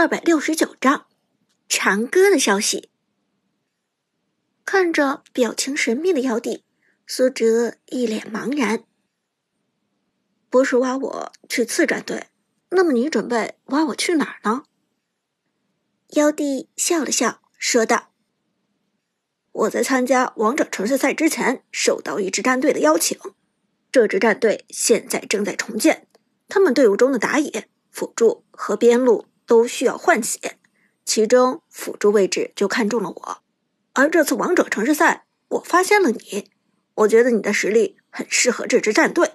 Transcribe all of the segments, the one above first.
二百六十九章长歌的消息。看着表情神秘的妖帝，苏哲一脸茫然。不是挖我去次战队，那么你准备挖我去哪儿呢？妖帝笑了笑，说道：“我在参加王者城市赛之前，受到一支战队的邀请。这支战队现在正在重建，他们队伍中的打野、辅助和边路。”都需要换血，其中辅助位置就看中了我。而这次王者城市赛，我发现了你，我觉得你的实力很适合这支战队。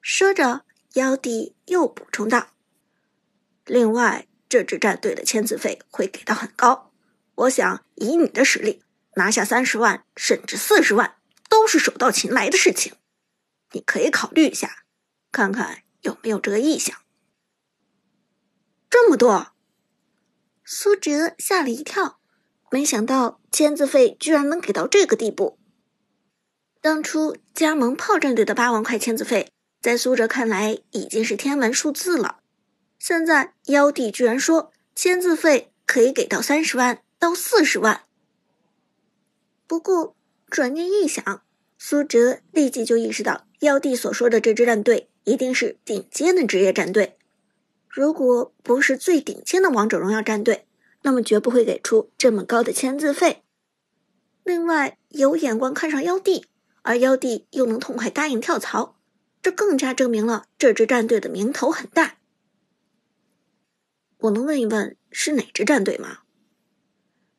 说着，妖帝又补充道：“另外，这支战队的签字费会给到很高，我想以你的实力，拿下三十万甚至四十万都是手到擒来的事情。你可以考虑一下，看看有没有这个意向。”这么多，苏哲吓了一跳，没想到签字费居然能给到这个地步。当初加盟炮战队的八万块签字费，在苏哲看来已经是天文数字了。现在妖帝居然说签字费可以给到三十万到四十万。不过转念一想，苏哲立即就意识到，妖帝所说的这支战队一定是顶尖的职业战队。如果不是最顶尖的王者荣耀战队，那么绝不会给出这么高的签字费。另外，有眼光看上妖帝，而妖帝又能痛快答应跳槽，这更加证明了这支战队的名头很大。我能问一问是哪支战队吗？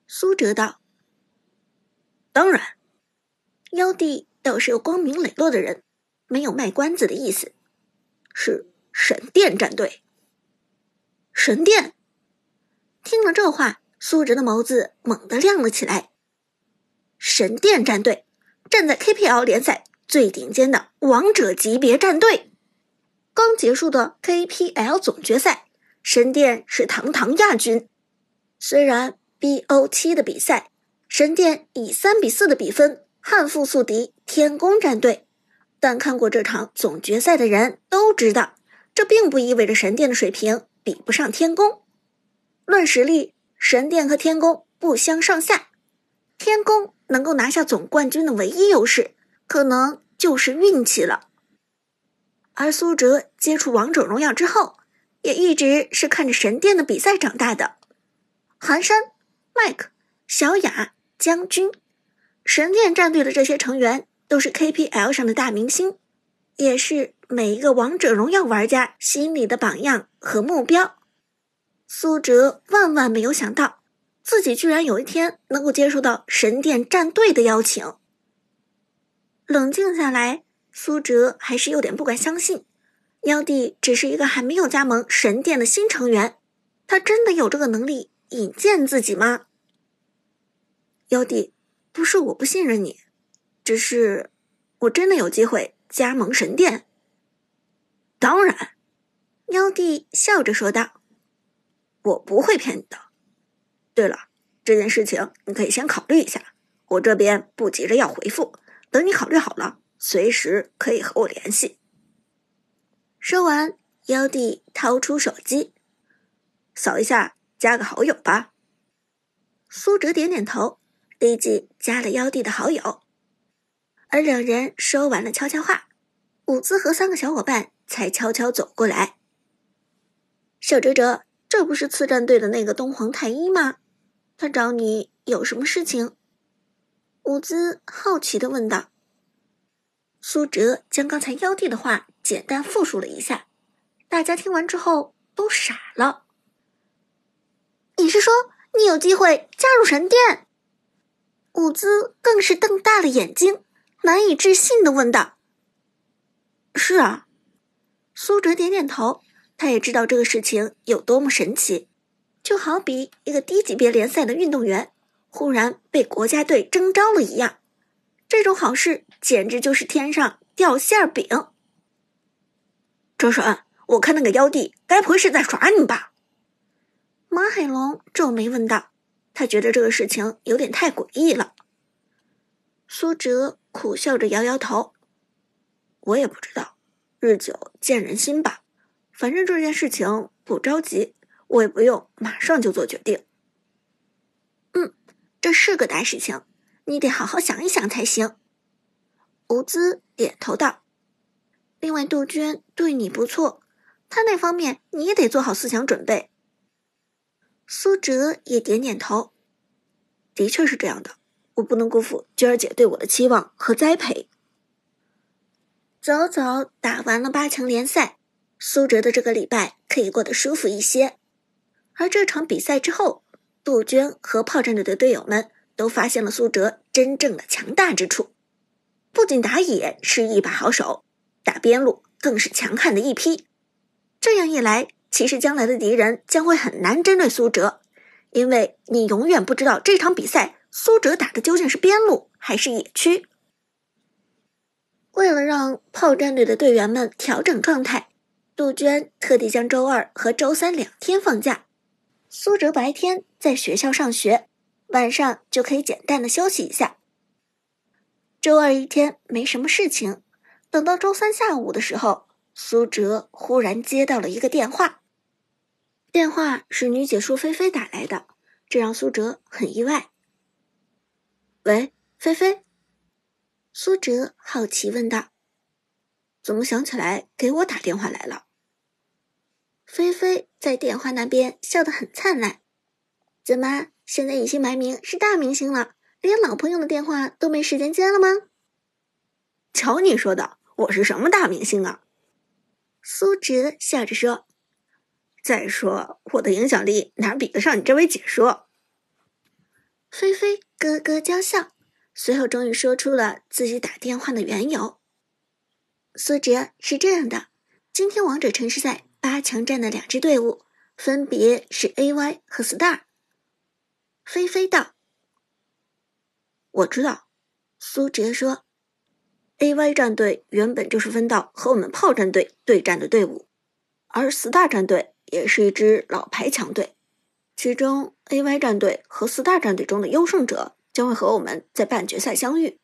苏哲道。当然，妖帝倒是个光明磊落的人，没有卖关子的意思，是神殿战队。神殿听了这话，苏哲的眸子猛地亮了起来。神殿战队站在 KPL 联赛最顶尖的王者级别战队，刚结束的 KPL 总决赛，神殿是堂堂亚军。虽然 BO7 的比赛，神殿以三比四的比分悍负宿敌天宫战队，但看过这场总决赛的人都知道，这并不意味着神殿的水平。比不上天宫，论实力，神殿和天宫不相上下。天宫能够拿下总冠军的唯一优势，可能就是运气了。而苏哲接触王者荣耀之后，也一直是看着神殿的比赛长大的。寒山、麦克、小雅、将军，神殿战队的这些成员都是 KPL 上的大明星，也是。每一个王者荣耀玩家心里的榜样和目标，苏哲万万没有想到，自己居然有一天能够接受到神殿战队的邀请。冷静下来，苏哲还是有点不敢相信，妖帝只是一个还没有加盟神殿的新成员，他真的有这个能力引荐自己吗？妖帝，不是我不信任你，只是我真的有机会加盟神殿。当然，妖帝笑着说道：“我不会骗你的。对了，这件事情你可以先考虑一下，我这边不急着要回复，等你考虑好了，随时可以和我联系。”说完，妖帝掏出手机，扫一下，加个好友吧。苏哲点点头，立即加了妖帝的好友。而两人说完了悄悄话，伍兹和三个小伙伴。才悄悄走过来。小哲哲，这不是次战队的那个东皇太一吗？他找你有什么事情？伍兹好奇的问道。苏哲将刚才妖帝的话简单复述了一下，大家听完之后都傻了。你是说你有机会加入神殿？伍兹更是瞪大了眼睛，难以置信的问道：“是啊。”苏哲点点头，他也知道这个事情有多么神奇，就好比一个低级别联赛的运动员忽然被国家队征召了一样，这种好事简直就是天上掉馅饼。周神，我看那个妖帝该不会是在耍你吧？马海龙皱眉问道，他觉得这个事情有点太诡异了。苏哲苦笑着摇摇头，我也不知道。日久见人心吧，反正这件事情不着急，我也不用马上就做决定。嗯，这是个大事情，你得好好想一想才行。吴姿点头道：“另外，杜鹃对你不错，她那方面你也得做好思想准备。”苏哲也点点头：“的确是这样的，我不能辜负娟儿姐对我的期望和栽培。”早早打完了八强联赛，苏哲的这个礼拜可以过得舒服一些。而这场比赛之后，杜鹃和炮战队的队友们都发现了苏哲真正的强大之处。不仅打野是一把好手，打边路更是强悍的一批。这样一来，其实将来的敌人将会很难针对苏哲，因为你永远不知道这场比赛苏哲打的究竟是边路还是野区。为了让炮战队的队员们调整状态，杜鹃特地将周二和周三两天放假。苏哲白天在学校上学，晚上就可以简单的休息一下。周二一天没什么事情，等到周三下午的时候，苏哲忽然接到了一个电话。电话是女解说菲菲打来的，这让苏哲很意外。喂，菲菲。苏哲好奇问道：“怎么想起来给我打电话来了？”菲菲在电话那边笑得很灿烂。怎么，现在隐姓埋名是大明星了，连老朋友的电话都没时间接了吗？瞧你说的，我是什么大明星啊？苏哲笑着说：“再说，我的影响力哪比得上你这位解说？”菲菲咯咯娇笑。随后，终于说出了自己打电话的缘由。苏哲是这样的：今天王者城市赛八强战的两支队伍分别是 AY 和 Star。菲菲道：“我知道。”苏哲说：“AY 战队原本就是分到和我们炮战队对战的队伍，而 Star 战队也是一支老牌强队，其中 AY 战队和四大战队中的优胜者。”将会和我们在半决赛相遇。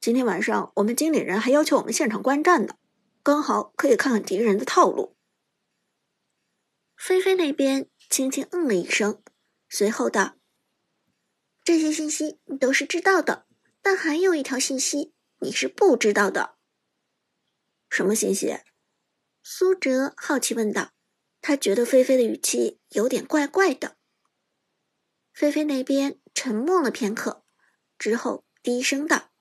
今天晚上，我们经理人还要求我们现场观战呢，刚好可以看看敌人的套路。菲菲那边轻轻嗯了一声，随后道：“这些信息你都是知道的，但还有一条信息你是不知道的。什么信息？”苏哲好奇问道。他觉得菲菲的语气有点怪怪的。菲菲那边。沉默了片刻，之后低声道：“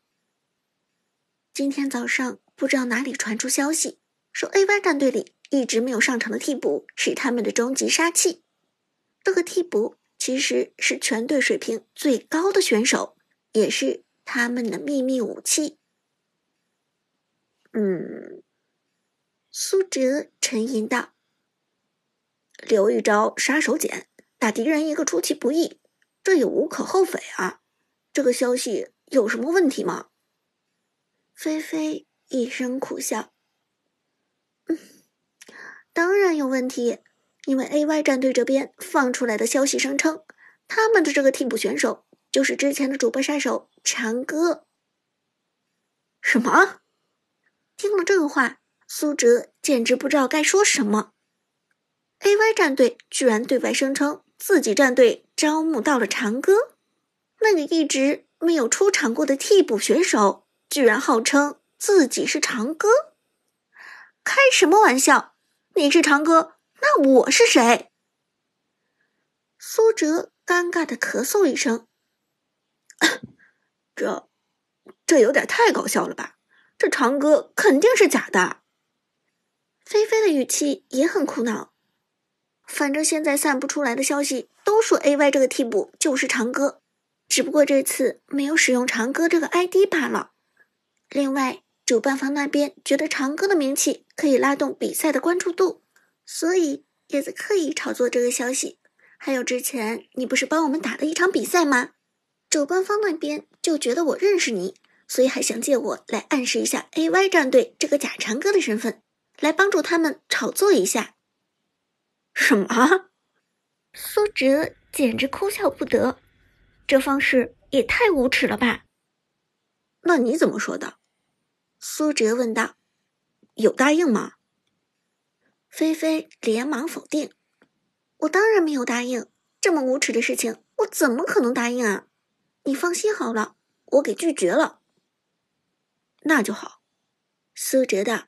今天早上不知道哪里传出消息，说 AY 战队里一直没有上场的替补是他们的终极杀器。这个替补其实是全队水平最高的选手，也是他们的秘密武器。”嗯，苏哲沉吟道：“留一招杀手锏，打敌人一个出其不意。”这也无可厚非啊！这个消息有什么问题吗？菲菲一声苦笑：“嗯，当然有问题，因为 AY 战队这边放出来的消息声称，他们的这个替补选手就是之前的主播杀手长歌。”什么？听了这个话，苏哲简直不知道该说什么。AY 战队居然对外声称。自己战队招募到了长歌，那个一直没有出场过的替补选手，居然号称自己是长歌，开什么玩笑？你是长歌，那我是谁？苏哲尴尬的咳嗽一声，这，这有点太搞笑了吧？这长歌肯定是假的。菲菲的语气也很苦恼。反正现在散不出来的消息都说 A Y 这个替补就是长歌，只不过这次没有使用长歌这个 I D 罢了。另外，主办方那边觉得长歌的名气可以拉动比赛的关注度，所以也在刻意炒作这个消息。还有之前你不是帮我们打了一场比赛吗？主办方那边就觉得我认识你，所以还想借我来暗示一下 A Y 战队这个假长歌的身份，来帮助他们炒作一下。什么？苏哲简直哭笑不得，这方式也太无耻了吧！那你怎么说的？苏哲问道。有答应吗？菲菲连忙否定。我当然没有答应。这么无耻的事情，我怎么可能答应啊？你放心好了，我给拒绝了。那就好，苏哲道。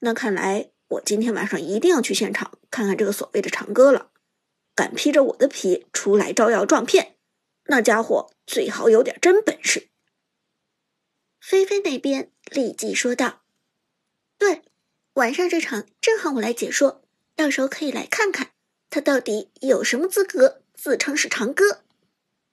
那看来我今天晚上一定要去现场看看这个所谓的长歌了。敢披着我的皮出来招摇撞骗，那家伙最好有点真本事。菲菲那边立即说道：“对，晚上这场正好我来解说，到时候可以来看看他到底有什么资格自称是长歌。”